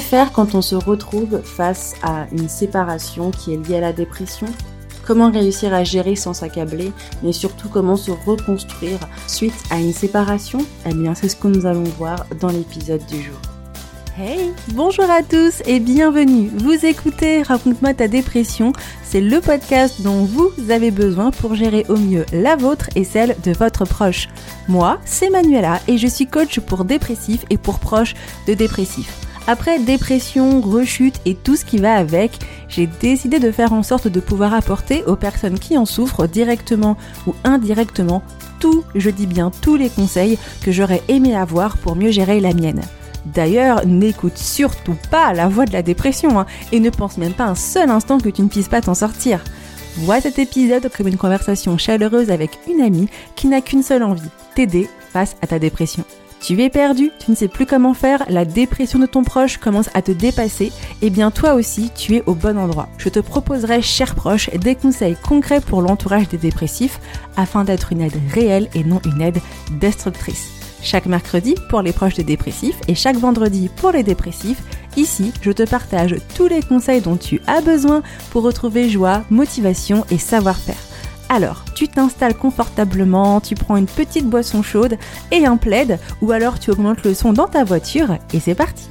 Faire quand on se retrouve face à une séparation qui est liée à la dépression? Comment réussir à gérer sans s'accabler, mais surtout comment se reconstruire suite à une séparation? Eh bien, c'est ce que nous allons voir dans l'épisode du jour. Hey, bonjour à tous et bienvenue. Vous écoutez Raconte-moi ta dépression. C'est le podcast dont vous avez besoin pour gérer au mieux la vôtre et celle de votre proche. Moi, c'est Manuela et je suis coach pour dépressifs et pour proches de dépressifs. Après dépression, rechute et tout ce qui va avec, j'ai décidé de faire en sorte de pouvoir apporter aux personnes qui en souffrent directement ou indirectement tout, je dis bien tous les conseils que j'aurais aimé avoir pour mieux gérer la mienne. D'ailleurs, n'écoute surtout pas la voix de la dépression hein, et ne pense même pas un seul instant que tu ne puisses pas t'en sortir. Vois cet épisode comme une conversation chaleureuse avec une amie qui n'a qu'une seule envie, t'aider face à ta dépression. Tu es perdu, tu ne sais plus comment faire, la dépression de ton proche commence à te dépasser, et eh bien toi aussi tu es au bon endroit. Je te proposerai, cher proche, des conseils concrets pour l'entourage des dépressifs afin d'être une aide réelle et non une aide destructrice. Chaque mercredi pour les proches des dépressifs et chaque vendredi pour les dépressifs, ici je te partage tous les conseils dont tu as besoin pour retrouver joie, motivation et savoir-faire. Alors, tu t'installes confortablement, tu prends une petite boisson chaude et un plaid, ou alors tu augmentes le son dans ta voiture, et c'est parti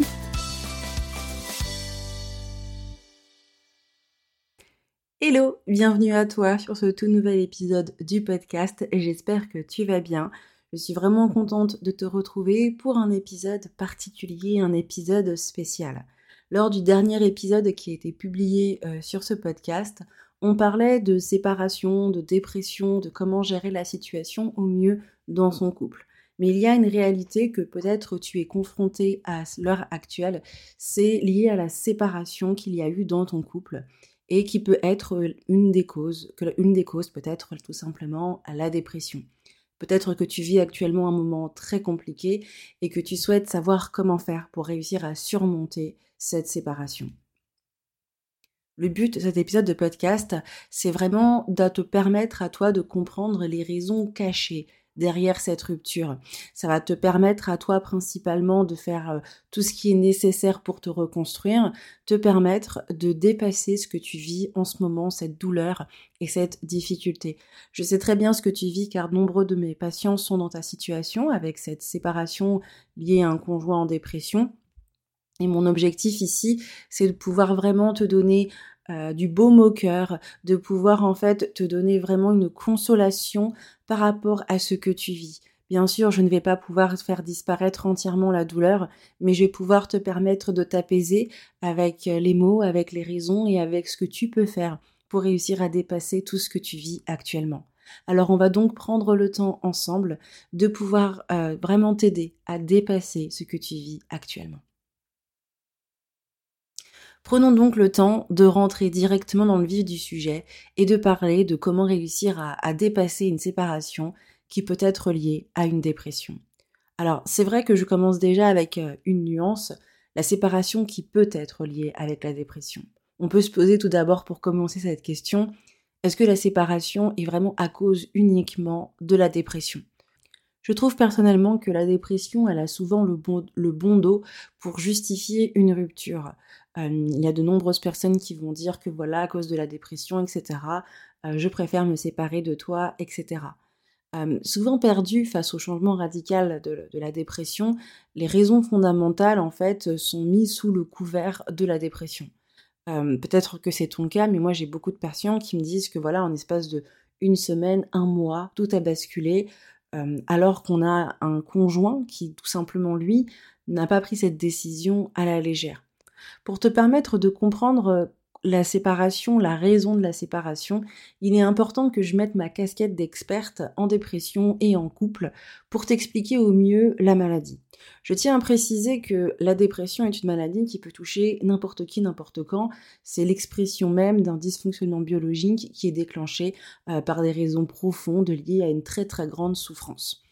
Hello, bienvenue à toi sur ce tout nouvel épisode du podcast, j'espère que tu vas bien. Je suis vraiment contente de te retrouver pour un épisode particulier, un épisode spécial. Lors du dernier épisode qui a été publié euh, sur ce podcast, on parlait de séparation, de dépression, de comment gérer la situation au mieux dans son couple. Mais il y a une réalité que peut-être tu es confronté à l'heure actuelle, c'est lié à la séparation qu'il y a eu dans ton couple et qui peut être une des causes, une des causes peut être tout simplement à la dépression. Peut-être que tu vis actuellement un moment très compliqué et que tu souhaites savoir comment faire pour réussir à surmonter cette séparation. Le but de cet épisode de podcast, c'est vraiment de te permettre à toi de comprendre les raisons cachées derrière cette rupture. Ça va te permettre à toi principalement de faire euh, tout ce qui est nécessaire pour te reconstruire, te permettre de dépasser ce que tu vis en ce moment, cette douleur et cette difficulté. Je sais très bien ce que tu vis car nombreux de mes patients sont dans ta situation avec cette séparation liée à un conjoint en dépression. Et mon objectif ici, c'est de pouvoir vraiment te donner euh, du beau au cœur, de pouvoir en fait te donner vraiment une consolation par rapport à ce que tu vis. Bien sûr, je ne vais pas pouvoir faire disparaître entièrement la douleur, mais je vais pouvoir te permettre de t'apaiser avec euh, les mots, avec les raisons et avec ce que tu peux faire pour réussir à dépasser tout ce que tu vis actuellement. Alors on va donc prendre le temps ensemble de pouvoir euh, vraiment t'aider à dépasser ce que tu vis actuellement. Prenons donc le temps de rentrer directement dans le vif du sujet et de parler de comment réussir à, dépasser une séparation qui peut être liée à une dépression. Alors c'est vrai que je commence déjà avec euh, une nuance, la séparation qui peut être liée avec la dépression. On peut se poser tout d'abord pour commencer cette question, est-ce que la séparation est vraiment à cause uniquement de la dépression? Je trouve personnellement que la dépression, elle a souvent le bon, le bon dos pour justifier une rupture. Euh, il y a de nombreuses personnes qui vont dire que voilà, à cause de la dépression, etc., euh, je préfère me séparer de toi, etc. Euh, souvent perdu face au changement radical de, la dépression, les raisons fondamentales, en fait, sont mises sous le couvert de la dépression. Peut-être que c'est ton cas, mais moi j'ai beaucoup de patients qui me disent que voilà, en espace de une semaine, un mois, tout a basculé, alors qu'on a un conjoint qui, tout simplement, lui, n'a pas pris cette décision à la légère pour te permettre de comprendre euh, la séparation, la raison de la séparation, il est important que je mette ma casquette d'experte en dépression et en couple pour t'expliquer au mieux la maladie. Je tiens à préciser que la dépression est une maladie qui peut toucher n'importe qui, n'importe quand. C'est l'expression même d'un dysfonctionnement biologique qui est déclenché euh, par des raisons profondes liées à une très très grande souffrance.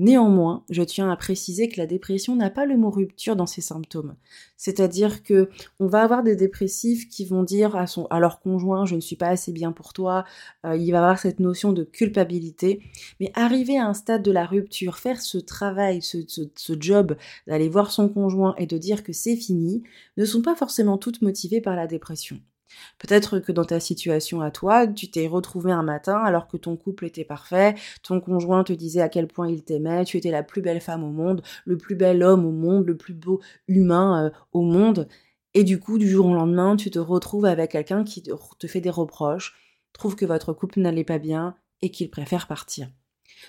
Néanmoins, je tiens à préciser que la dépression n'a pas le mot rupture dans ses symptômes. C'est-à-dire que on va avoir des dépressifs qui vont dire à son à leur conjoint je ne suis pas assez bien pour toi, euh, il va avoir cette notion de culpabilité, mais arriver à un stade de la rupture, faire ce travail, ce, ce job d'aller voir son conjoint et de dire que c'est fini, ne sont pas forcément toutes motivées par la dépression. Peut-être que dans ta situation à toi, tu t'es retrouvé un matin alors que ton couple était parfait, ton conjoint te disait à quel point il t'aimait, tu étais la plus belle femme au monde, le plus bel homme au monde, le plus beau humain euh, au monde, et du coup, du jour au lendemain, tu te retrouves avec quelqu'un qui te fait des reproches, trouve que votre couple n'allait pas bien et qu'il préfère partir.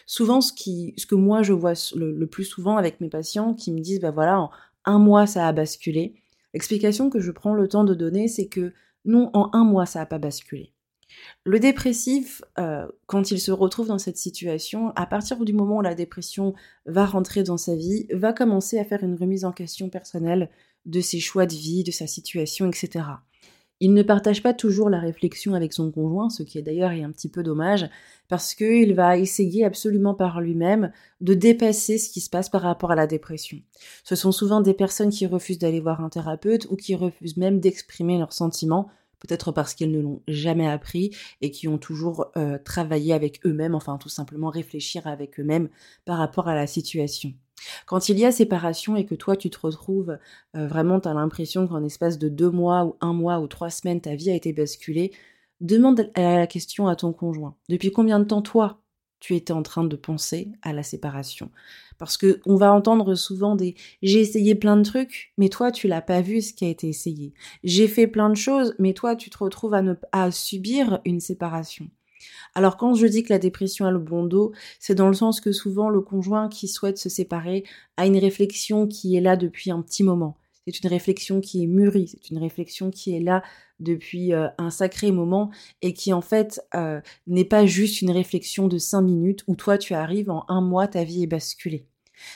Souvent, ce, que moi je vois le, plus souvent avec mes patients qui me disent, bah voilà, en un mois ça a basculé, l'explication que je prends le temps de donner, c'est que non, en un mois, ça n'a pas basculé. Le dépressif, euh, quand il se retrouve dans cette situation, à partir du moment où la dépression va rentrer dans sa vie, va commencer à faire une remise en question personnelle de ses choix de vie, de sa situation, etc. Il ne partage pas toujours la réflexion avec son conjoint, ce qui est d'ailleurs un petit peu dommage, parce qu'il va essayer absolument par lui-même de dépasser ce qui se passe par rapport à la dépression. Ce sont souvent des personnes qui refusent d'aller voir un thérapeute ou qui refusent même d'exprimer leurs sentiments, peut-être parce qu'ils ne l'ont jamais appris et qui ont toujours euh, travaillé avec eux-mêmes, enfin tout simplement réfléchir avec eux-mêmes par rapport à la situation. Quand il y a séparation et que toi tu te retrouves euh, vraiment, tu as l'impression qu'en espace de deux mois ou un mois ou trois semaines, ta vie a été basculée, demande la question à ton conjoint. Depuis combien de temps toi tu étais en train de penser à la séparation? Parce que on va entendre souvent des j'ai essayé plein de trucs, mais toi tu l'as pas vu ce qui a été essayé. J'ai fait plein de choses, mais toi tu te retrouves à subir une séparation. Alors quand je dis que la dépression a le bon dos, c'est dans le sens que souvent le conjoint qui souhaite se séparer a une réflexion qui est là depuis un petit moment. C'est une réflexion qui est mûrie, c'est une réflexion qui est là depuis euh, un sacré moment et qui en fait euh, n'est pas juste une réflexion de cinq minutes où toi tu arrives en un mois ta vie est basculée.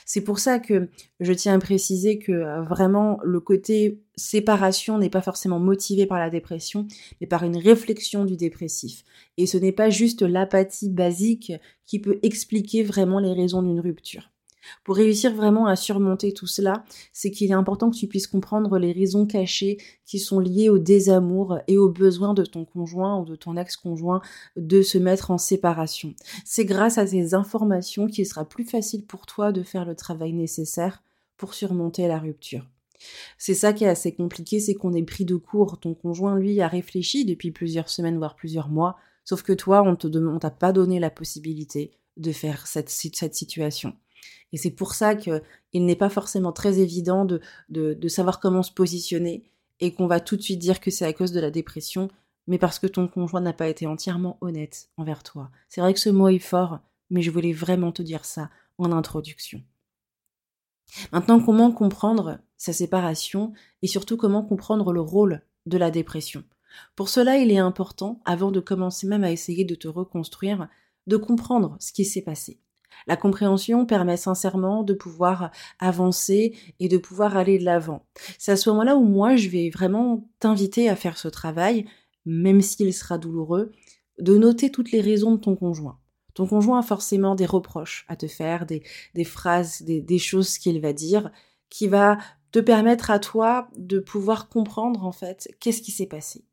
C'est pour ça que je tiens à préciser que euh, vraiment le côté séparation n'est pas forcément motivé par la dépression, mais par une réflexion du dépressif. Et ce n'est pas juste l'apathie basique qui peut expliquer vraiment les raisons d'une rupture. Pour réussir vraiment à surmonter tout cela, c'est qu'il est important que tu puisses comprendre les raisons cachées qui sont liées au désamour et au besoin de ton conjoint ou de ton ex-conjoint de se mettre en séparation. C'est grâce à ces informations qu'il sera plus facile pour toi de faire le travail nécessaire pour surmonter la rupture. C'est ça qui est assez compliqué, c'est qu'on est pris de court. Ton conjoint, lui, a réfléchi depuis plusieurs semaines, voire plusieurs mois, sauf que toi, on ne t'a pas donné la possibilité de faire cette, cette situation. Et c'est pour ça qu'il n'est pas forcément très évident de, savoir comment se positionner et qu'on va tout de suite dire que c'est à cause de la dépression, mais parce que ton conjoint n'a pas été entièrement honnête envers toi. C'est vrai que ce mot est fort, mais je voulais vraiment te dire ça en introduction. Maintenant, comment comprendre sa séparation et surtout comment comprendre le rôle de la dépression? Pour cela, il est important, avant de commencer même à essayer de te reconstruire, de comprendre ce qui s'est passé. La compréhension permet sincèrement de pouvoir avancer et de pouvoir aller de l'avant. C'est à ce moment-là où moi, je vais vraiment t'inviter à faire ce travail, même s'il sera douloureux, de noter toutes les raisons de ton conjoint. Ton conjoint a forcément des reproches à te faire, des, phrases, des, des choses qu'il va dire, qui va te permettre à toi de pouvoir comprendre en fait qu'est-ce qui s'est passé.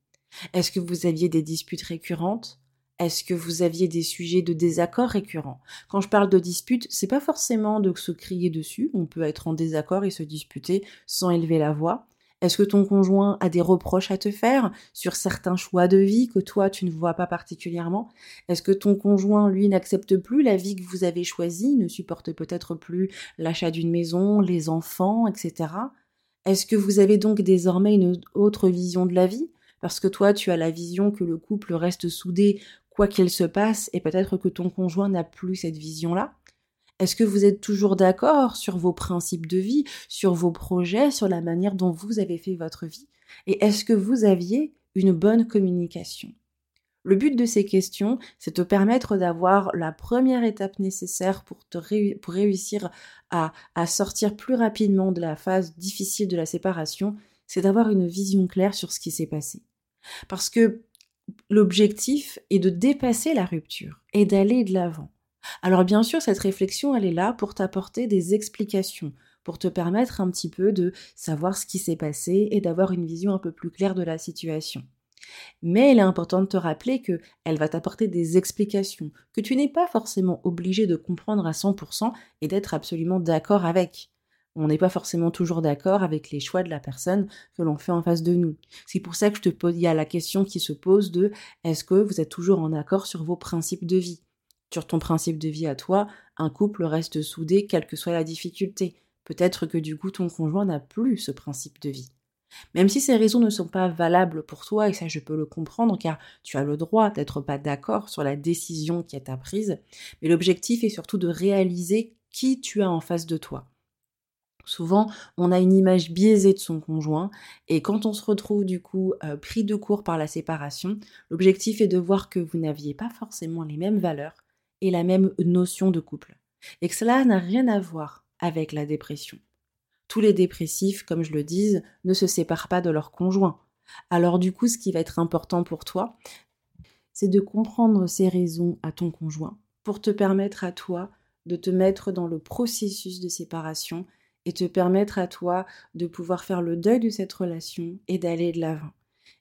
Est-ce que vous aviez des disputes récurrentes? Est-ce que vous aviez des sujets de désaccord récurrents? Quand je parle de dispute, c'est pas forcément de se crier dessus, on peut être en désaccord et se disputer sans élever la voix. Est-ce que ton conjoint a des reproches à te faire sur certains choix de vie que toi tu ne vois pas particulièrement? Est-ce que ton conjoint, lui, n'accepte plus la vie que vous avez choisie, ne supporte peut-être plus l'achat d'une maison, les enfants, etc. Est-ce que vous avez donc désormais une autre vision de la vie? Parce que toi, tu as la vision que le couple reste soudé quoi qu'il se passe, et peut-être que ton conjoint n'a plus cette vision-là. Est-ce que vous êtes toujours d'accord sur vos principes de vie, sur vos projets, sur la manière dont vous avez fait votre vie? Et est-ce que vous aviez une bonne communication? Le but de ces questions, c'est te permettre d'avoir la première étape nécessaire pour, te pour réussir à, à sortir plus rapidement de la phase difficile de la séparation, c'est d'avoir une vision claire sur ce qui s'est passé. Parce que l'objectif est de dépasser la rupture et d'aller de l'avant. Alors bien sûr, cette réflexion, elle est là pour t'apporter des explications, pour te permettre un petit peu de savoir ce qui s'est passé et d'avoir une vision un peu plus claire de la situation. Mais il est important de te rappeler que elle va t'apporter des explications que tu n'es pas forcément obligé de comprendre à 100% et d'être absolument d'accord avec. On n'est pas forcément toujours d'accord avec les choix de la personne que l'on fait en face de nous. C'est pour ça que je te pose, y a la question qui se pose de est-ce que vous êtes toujours en accord sur vos principes de vie? Sur ton principe de vie à toi, un couple reste soudé quelle que soit la difficulté. Peut-être que du coup ton conjoint n'a plus ce principe de vie. Même si ces raisons ne sont pas valables pour toi, et ça je peux le comprendre car tu as le droit d'être pas d'accord sur la décision qui est ta prise, mais l'objectif est surtout de réaliser qui tu as en face de toi. Souvent, on a une image biaisée de son conjoint et quand on se retrouve du coup euh, pris de court par la séparation, l'objectif est de voir que vous n'aviez pas forcément les mêmes valeurs et la même notion de couple. Et que cela n'a rien à voir avec la dépression. Tous les dépressifs, comme je le dis, ne se séparent pas de leur conjoint. Alors du coup, ce qui va être important pour toi, c'est de comprendre ces raisons à ton conjoint pour te permettre à toi de te mettre dans le processus de séparation et te permettre à toi de pouvoir faire le deuil de cette relation et d'aller de l'avant.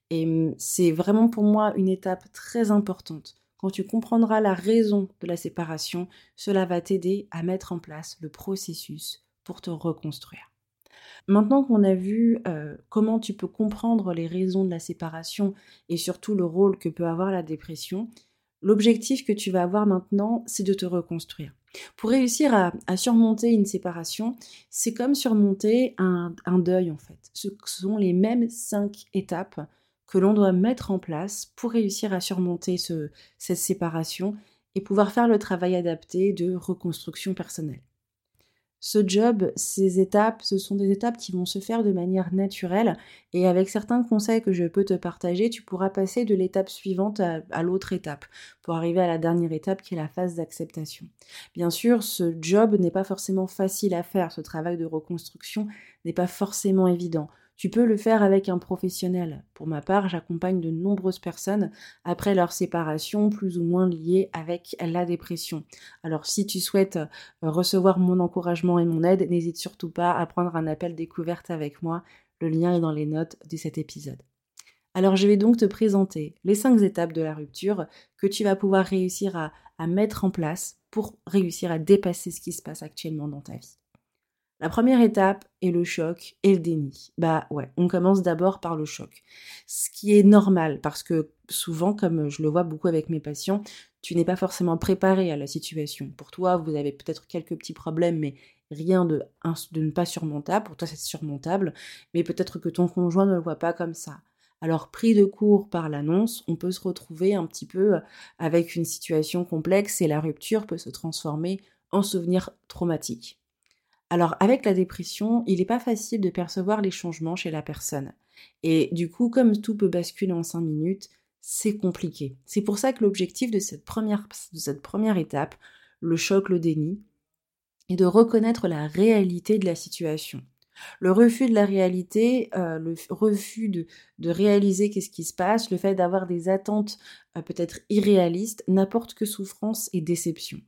Et hum, c'est vraiment pour moi une étape très importante. Quand tu comprendras la raison de la séparation, cela va t'aider à mettre en place le processus pour te reconstruire. Maintenant qu'on a vu euh, comment tu peux comprendre les raisons de la séparation et surtout le rôle que peut avoir la dépression, l'objectif que tu vas avoir maintenant, c'est de te reconstruire. Pour réussir à, surmonter une séparation, c'est comme surmonter un, deuil en fait. Ce sont les mêmes cinq étapes que l'on doit mettre en place pour réussir à surmonter cette séparation et pouvoir faire le travail adapté de reconstruction personnelle. Ce job, ces étapes, ce sont des étapes qui vont se faire de manière naturelle et avec certains conseils que je peux te partager, tu pourras passer de l'étape suivante à, l'autre étape pour arriver à la dernière étape qui est la phase d'acceptation. Bien sûr, ce job n'est pas forcément facile à faire, ce travail de reconstruction n'est pas forcément évident. Tu peux le faire avec un professionnel. Pour ma part, j'accompagne de nombreuses personnes après leur séparation, plus ou moins liée avec la dépression. Alors si tu souhaites euh, recevoir mon encouragement et mon aide, n'hésite surtout pas à prendre un appel découverte avec moi. Le lien est dans les notes de cet épisode. Alors je vais donc te présenter les cinq étapes de la rupture que tu vas pouvoir réussir à, à mettre en place pour réussir à dépasser ce qui se passe actuellement dans ta vie. La première étape est le choc et le déni. Bah ouais, on commence d'abord par le choc. Ce qui est normal parce que souvent, comme je le vois beaucoup avec mes patients, tu n'es pas forcément préparé à la situation. Pour toi, vous avez peut-être quelques petits problèmes, mais rien de, de ne pas surmontable. Pour toi, c'est surmontable, mais peut-être que ton conjoint ne le voit pas comme ça. Alors, pris de court par l'annonce, on peut se retrouver un petit peu avec une situation complexe et la rupture peut se transformer en souvenir traumatique. Alors avec la dépression, il n'est pas facile de percevoir les changements chez la personne. Et du coup, comme tout peut basculer en 5 minutes, c'est compliqué. C'est pour ça que l'objectif de cette première, étape, le choc, le déni, est de reconnaître la réalité de la situation. Le refus de la réalité, euh, le refus de, de réaliser qu'est-ce qui se passe, le fait d'avoir des attentes euh, peut-être irréalistes, n'apporte que souffrance et déception.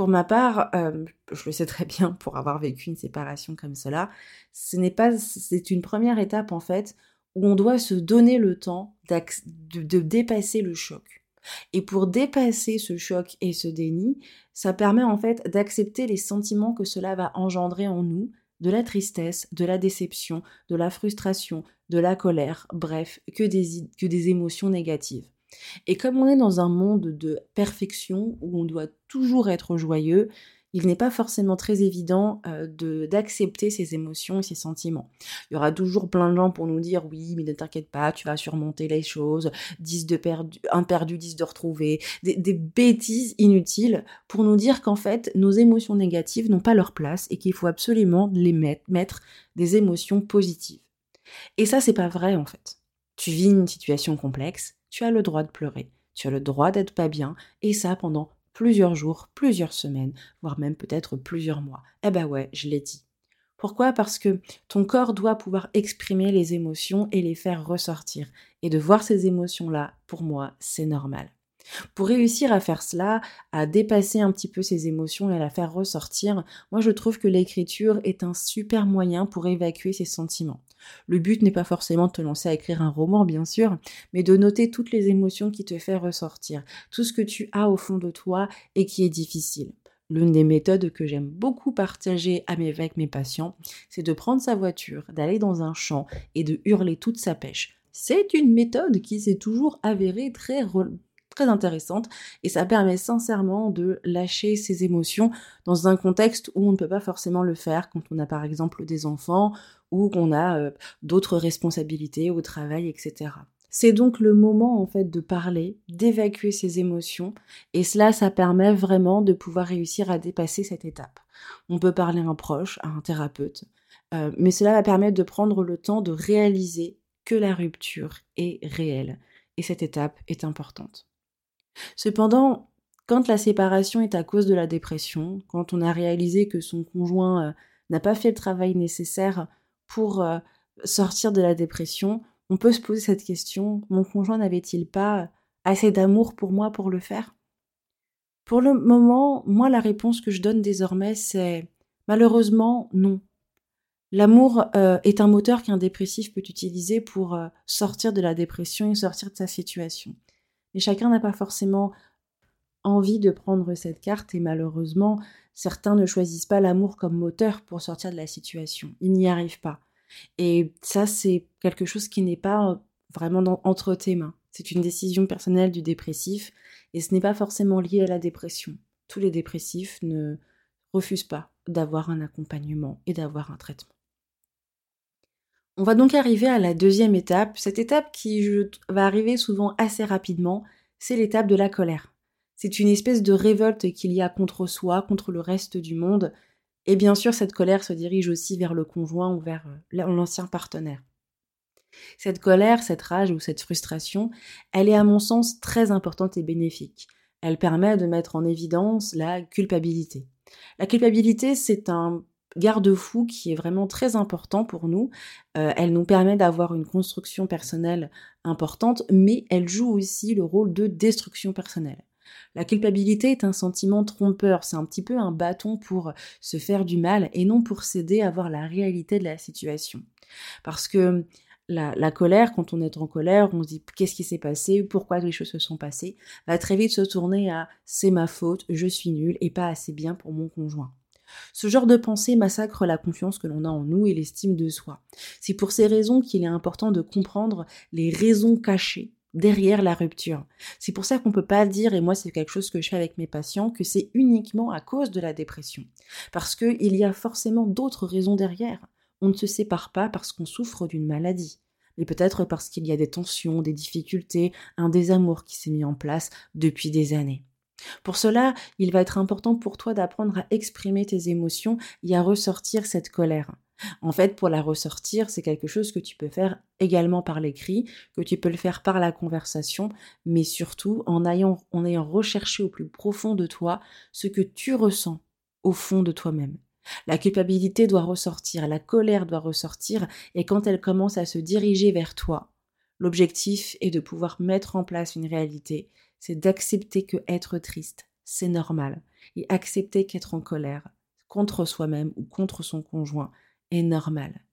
Pour ma part, euh, je le sais très bien pour avoir vécu une séparation comme cela, ce n'est pas, c'est une première étape en fait où on doit se donner le temps de, dépasser le choc. Et pour dépasser ce choc et ce déni, ça permet en fait d'accepter les sentiments que cela va engendrer en nous, de la tristesse, de la déception, de la frustration, de la colère, bref, que des, que des émotions négatives. Et comme on est dans un monde de perfection où on doit toujours être joyeux, il n'est pas forcément très évident euh, d'accepter ses émotions et ses sentiments. Il y aura toujours plein de gens pour nous dire oui, mais ne t'inquiète pas, tu vas surmonter les choses, 10 de perdu, un perdu, 10 de retrouver, des, des bêtises inutiles pour nous dire qu'en fait, nos émotions négatives n'ont pas leur place et qu'il faut absolument les mettre, mettre des émotions positives. Et ça, c'est pas vrai en fait. Tu vis une situation complexe, tu as le droit de pleurer, tu as le droit d'être pas bien, et ça pendant plusieurs jours, plusieurs semaines, voire même peut-être plusieurs mois. Eh ben ouais, je l'ai dit. Pourquoi? Parce que ton corps doit pouvoir exprimer les émotions et les faire ressortir. Et de voir ces émotions-là, pour moi, c'est normal. Pour réussir à faire cela, à dépasser un petit peu ses émotions et à la faire ressortir, moi je trouve que l'écriture est un super moyen pour évacuer ses sentiments. Le but n'est pas forcément de te lancer à écrire un roman, bien sûr, mais de noter toutes les émotions qui te font ressortir, tout ce que tu as au fond de toi et qui est difficile. L'une des méthodes que j'aime beaucoup partager avec mes patients, c'est de prendre sa voiture, d'aller dans un champ et de hurler toute sa pêche. C'est une méthode qui s'est toujours avérée très très intéressante et ça permet sincèrement de lâcher ses émotions dans un contexte où on ne peut pas forcément le faire quand on a par exemple des enfants ou qu'on a euh, d'autres responsabilités au travail, etc. C'est donc le moment en fait de parler, d'évacuer ses émotions et cela ça permet vraiment de pouvoir réussir à dépasser cette étape. On peut parler à un proche, à un thérapeute, euh, mais cela va permettre de prendre le temps de réaliser que la rupture est réelle et cette étape est importante. Cependant, quand la séparation est à cause de la dépression, quand on a réalisé que son conjoint euh, n'a pas fait le travail nécessaire pour euh, sortir de la dépression, on peut se poser cette question, mon conjoint n'avait-il pas assez d'amour pour moi pour le faire? Pour le moment, moi la réponse que je donne désormais c'est malheureusement non. L'amour euh, est un moteur qu'un dépressif peut utiliser pour sortir de la dépression et sortir de sa situation. Mais chacun n'a pas forcément envie de prendre cette carte et malheureusement, certains ne choisissent pas l'amour comme moteur pour sortir de la situation. Ils n'y arrivent pas. Et ça, c'est quelque chose qui n'est pas vraiment entre tes mains. C'est une décision personnelle du dépressif et ce n'est pas forcément lié à la dépression. Tous les dépressifs ne refusent pas d'avoir un accompagnement et d'avoir un traitement. On va donc arriver à la deuxième étape. Cette étape qui va arriver souvent assez rapidement, c'est l'étape de la colère. C'est une espèce de révolte qu'il y a contre soi, contre le reste du monde. Et bien sûr, cette colère se dirige aussi vers le conjoint ou vers euh, l'ancien partenaire. Cette colère, cette rage ou cette frustration, elle est à mon sens très importante et bénéfique. Elle permet de mettre en évidence la culpabilité. La culpabilité, c'est un garde-fou qui est vraiment très important pour nous. Euh, elle nous permet d'avoir une construction personnelle importante, mais elle joue aussi le rôle de destruction personnelle. La culpabilité est un sentiment trompeur, c'est un petit peu un bâton pour se faire du mal et non pour s'aider à voir la réalité de la situation. Parce que la, la, colère, quand on est en colère, on se dit qu'est-ce qui s'est passé, pourquoi les choses se sont passées, va très vite se tourner à c'est ma faute, je suis nul et pas assez bien pour mon conjoint. Ce genre de pensée massacre la confiance que l'on a en nous et l'estime de soi. C'est pour ces raisons qu'il est important de comprendre les raisons cachées derrière la rupture. C'est pour ça qu'on peut pas dire, et moi c'est quelque chose que je fais avec mes patients, que c'est uniquement à cause de la dépression. Parce qu'il y a forcément d'autres raisons derrière. On ne se sépare pas parce qu'on souffre d'une maladie mais peut-être parce qu'il y a des tensions, des difficultés, un désamour qui s'est mis en place depuis des années. Pour cela, il va être important pour toi d'apprendre à exprimer tes émotions et à ressortir cette colère. En fait, pour la ressortir, c'est quelque chose que tu peux faire également par l'écrit, que tu peux le faire par la conversation, mais surtout en ayant, recherché au plus profond de toi ce que tu ressens au fond de toi-même. La culpabilité doit ressortir, la colère doit ressortir, et quand elle commence à se diriger vers toi, l'objectif est de pouvoir mettre en place une réalité c'est d'accepter que être triste, c'est normal, et accepter qu'être en colère contre soi-même ou contre son conjoint est normal.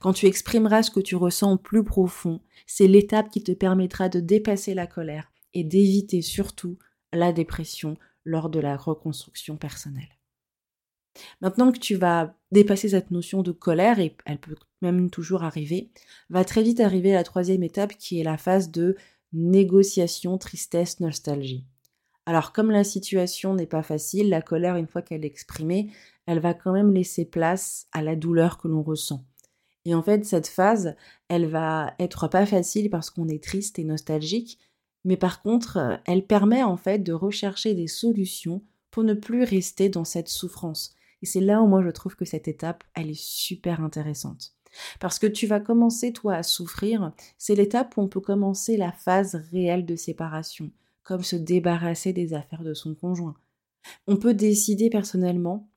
Quand tu exprimeras ce que tu ressens au plus profond, c'est l'étape qui te permettra de dépasser la colère et d'éviter surtout la dépression lors de la reconstruction personnelle. Maintenant que tu vas dépasser cette notion de colère, et elle peut même toujours arriver, va très vite arriver la troisième étape qui est la phase de négociation, tristesse, nostalgie. Alors comme la situation n'est pas facile, la colère, une fois qu'elle est exprimée, elle va quand même laisser place à la douleur que l'on ressent. Et en fait, cette phase, elle va être pas facile parce qu'on est triste et nostalgique, mais par contre, elle permet en fait de rechercher des solutions pour ne plus rester dans cette souffrance. Et c'est là où moi je trouve que cette étape, elle est super intéressante. Parce que tu vas commencer, toi, à souffrir. C'est l'étape où on peut commencer la phase réelle de séparation, comme se débarrasser des affaires de son conjoint. On peut décider personnellement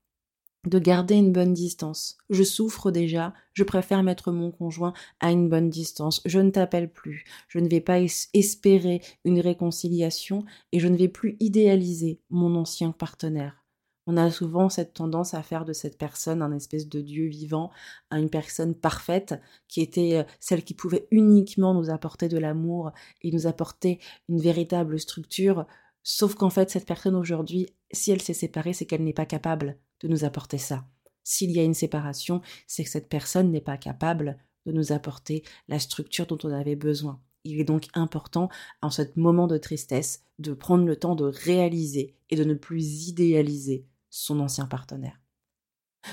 de garder une bonne distance. Je souffre déjà, je préfère mettre mon conjoint à une bonne distance. Je ne t'appelle plus, je ne vais pas espérer une réconciliation et je ne vais plus idéaliser mon ancien partenaire. On a souvent cette tendance à faire de cette personne un espèce de Dieu vivant, à une personne parfaite, qui était euh, celle qui pouvait uniquement nous apporter de l'amour et nous apporter une véritable structure. Sauf qu'en fait, cette personne aujourd'hui, si elle s'est séparée, c'est qu'elle n'est pas capable de nous apporter ça. S'il y a une séparation, c'est que cette personne n'est pas capable de nous apporter la structure dont on avait besoin. Il est donc important, en ce moment de tristesse, de prendre le temps de réaliser et de ne plus idéaliser son ancien partenaire.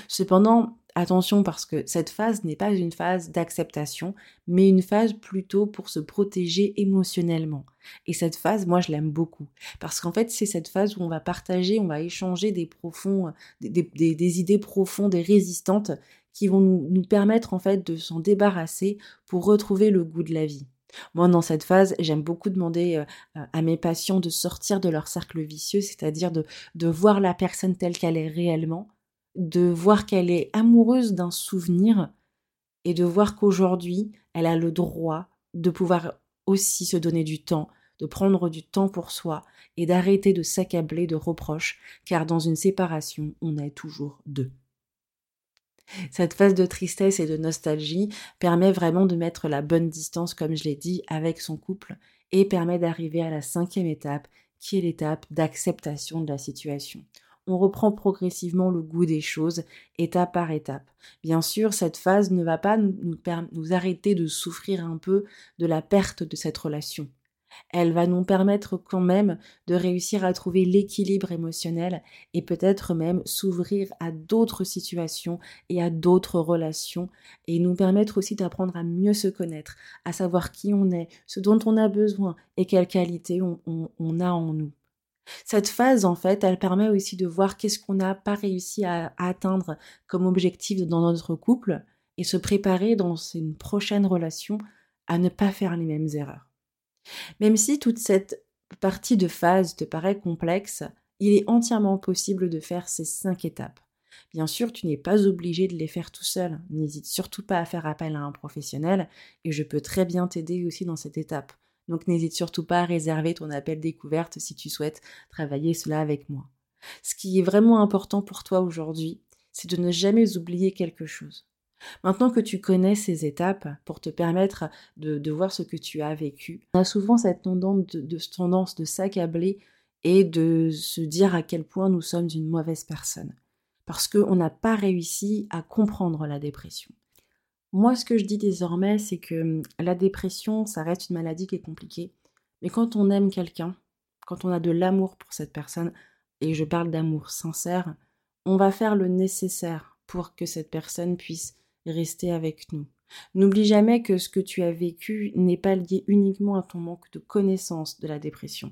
Cependant, attention parce que cette phase n'est pas une phase d'acceptation, mais une phase plutôt pour se protéger émotionnellement. Et cette phase, moi, je l'aime beaucoup. Parce qu'en fait, c'est cette phase où on va partager, on va échanger des profonds, des, idées profondes et résistantes qui vont nous, nous permettre, en fait, de s'en débarrasser pour retrouver le goût de la vie. Moi, dans cette phase, j'aime beaucoup demander euh, à mes patients de sortir de leur cercle vicieux, c'est-à-dire de voir la personne telle qu'elle est réellement, de voir qu'elle est amoureuse d'un souvenir et de voir qu'aujourd'hui, elle a le droit de pouvoir aussi se donner du temps, de prendre du temps pour soi et d'arrêter de s'accabler de reproches, car dans une séparation, on est toujours deux. Cette phase de tristesse et de nostalgie permet vraiment de mettre la bonne distance, comme je l'ai dit, avec son couple et permet d'arriver à la cinquième étape, qui est l'étape d'acceptation de la situation. On reprend progressivement le goût des choses, étape par étape. Bien sûr, cette phase ne va pas nous, arrêter de souffrir un peu de la perte de cette relation elle va nous permettre quand même de réussir à trouver l'équilibre émotionnel et peut-être même s'ouvrir à d'autres situations et à d'autres relations et nous permettre aussi d'apprendre à mieux se connaître, à savoir qui on est, ce dont on a besoin et quelles qualités on, a en nous. Cette phase, en fait, elle permet aussi de voir qu'est-ce qu'on n'a pas réussi à, atteindre comme objectif dans notre couple et se préparer dans une prochaine relation à ne pas faire les mêmes erreurs. Même si toute cette partie de phase te paraît complexe, il est entièrement possible de faire ces cinq étapes. Bien sûr, tu n'es pas obligé de les faire tout seul. N'hésite surtout pas à faire appel à un professionnel et je peux très bien t'aider aussi dans cette étape. Donc n'hésite surtout pas à réserver ton appel découverte si tu souhaites travailler cela avec moi. Ce qui est vraiment important pour toi aujourd'hui, c'est de ne jamais oublier quelque chose. Maintenant que tu connais ces étapes pour te permettre de, voir ce que tu as vécu, on a souvent cette tendance de, tendance de s'accabler et de se dire à quel point nous sommes une mauvaise personne. Parce qu'on n'a pas réussi à comprendre la dépression. Moi, ce que je dis désormais, c'est que hum, la dépression, ça reste une maladie qui est compliquée. Mais quand on aime quelqu'un, quand on a de l'amour pour cette personne, et je parle d'amour sincère, on va faire le nécessaire pour que cette personne puisse rester avec nous. N'oublie jamais que ce que tu as vécu n'est pas lié uniquement à ton manque de connaissance de la dépression.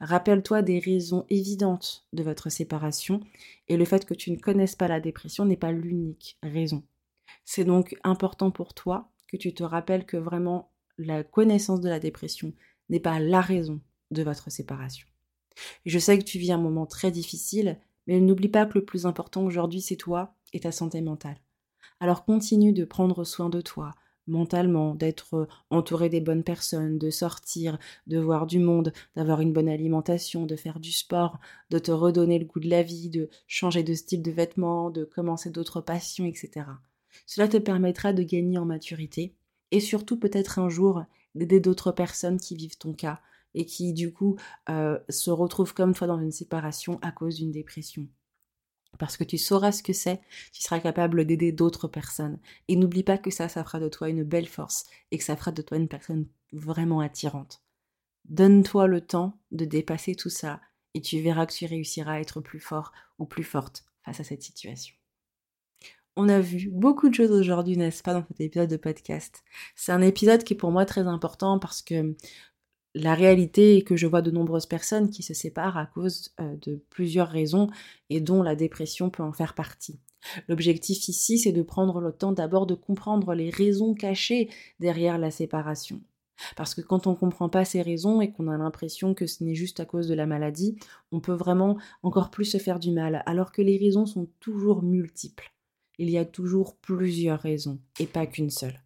Rappelle-toi des raisons évidentes de votre séparation et le fait que tu ne connaisses pas la dépression n'est pas l'unique raison. C'est donc important pour toi que tu te rappelles que vraiment la connaissance de la dépression n'est pas la raison de votre séparation. je sais que tu vis un moment très difficile, mais n'oublie pas que le plus important aujourd'hui c'est toi et ta santé mentale. Alors continue de prendre soin de toi, mentalement, d'être entouré des bonnes personnes, de sortir, de voir du monde, d'avoir une bonne alimentation, de faire du sport, de te redonner le goût de la vie, de changer de style de vêtements, de commencer d'autres passions, etc. Cela te permettra de gagner en maturité et surtout peut-être un jour d'aider d'autres personnes qui vivent ton cas et qui du coup euh, se retrouvent comme toi dans une séparation à cause d'une dépression parce que tu sauras ce que c'est, tu seras capable d'aider d'autres personnes. Et n'oublie pas que ça, ça fera de toi une belle force et que ça fera de toi une personne vraiment attirante. Donne-toi le temps de dépasser tout ça et tu verras que tu réussiras à être plus fort ou plus forte face à cette situation. On a vu beaucoup de choses aujourd'hui, n'est-ce pas, dans cet épisode de podcast. C'est un épisode qui est pour moi très important parce que la réalité est que je vois de nombreuses personnes qui se séparent à cause euh, de plusieurs raisons et dont la dépression peut en faire partie. L'objectif ici, c'est de prendre le temps d'abord de comprendre les raisons cachées derrière la séparation. Parce que quand on ne comprend pas ces raisons et qu'on a l'impression que ce n'est juste à cause de la maladie, on peut vraiment encore plus se faire du mal, alors que les raisons sont toujours multiples. Il y a toujours plusieurs raisons et pas qu'une seule.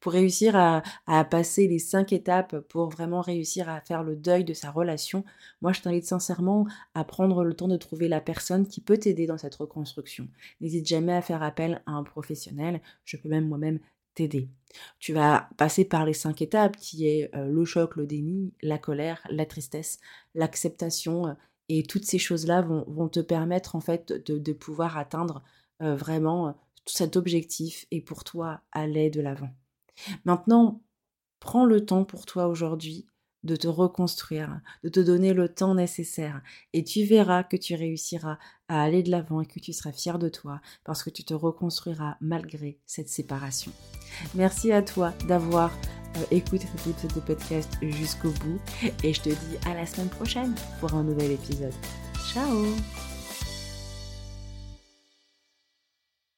Pour réussir à, passer les cinq étapes, pour vraiment réussir à faire le deuil de sa relation, moi je t'invite sincèrement à prendre le temps de trouver la personne qui peut t'aider dans cette reconstruction. N'hésite jamais à faire appel à un professionnel, je peux même moi-même t'aider. Tu vas passer par les cinq étapes qui est euh, le choc, le déni, la colère, la tristesse, l'acceptation euh, et toutes ces choses-là vont, te permettre en fait de, pouvoir atteindre euh, vraiment cet objectif et pour toi aller de l'avant. Maintenant, prends le temps pour toi aujourd'hui de te reconstruire, de te donner le temps nécessaire et tu verras que tu réussiras à aller de l'avant et que tu seras fier de toi parce que tu te reconstruiras malgré cette séparation. Merci à toi d'avoir euh, écouté cet épisode de podcast jusqu'au bout et je te dis à la semaine prochaine pour un nouvel épisode. Ciao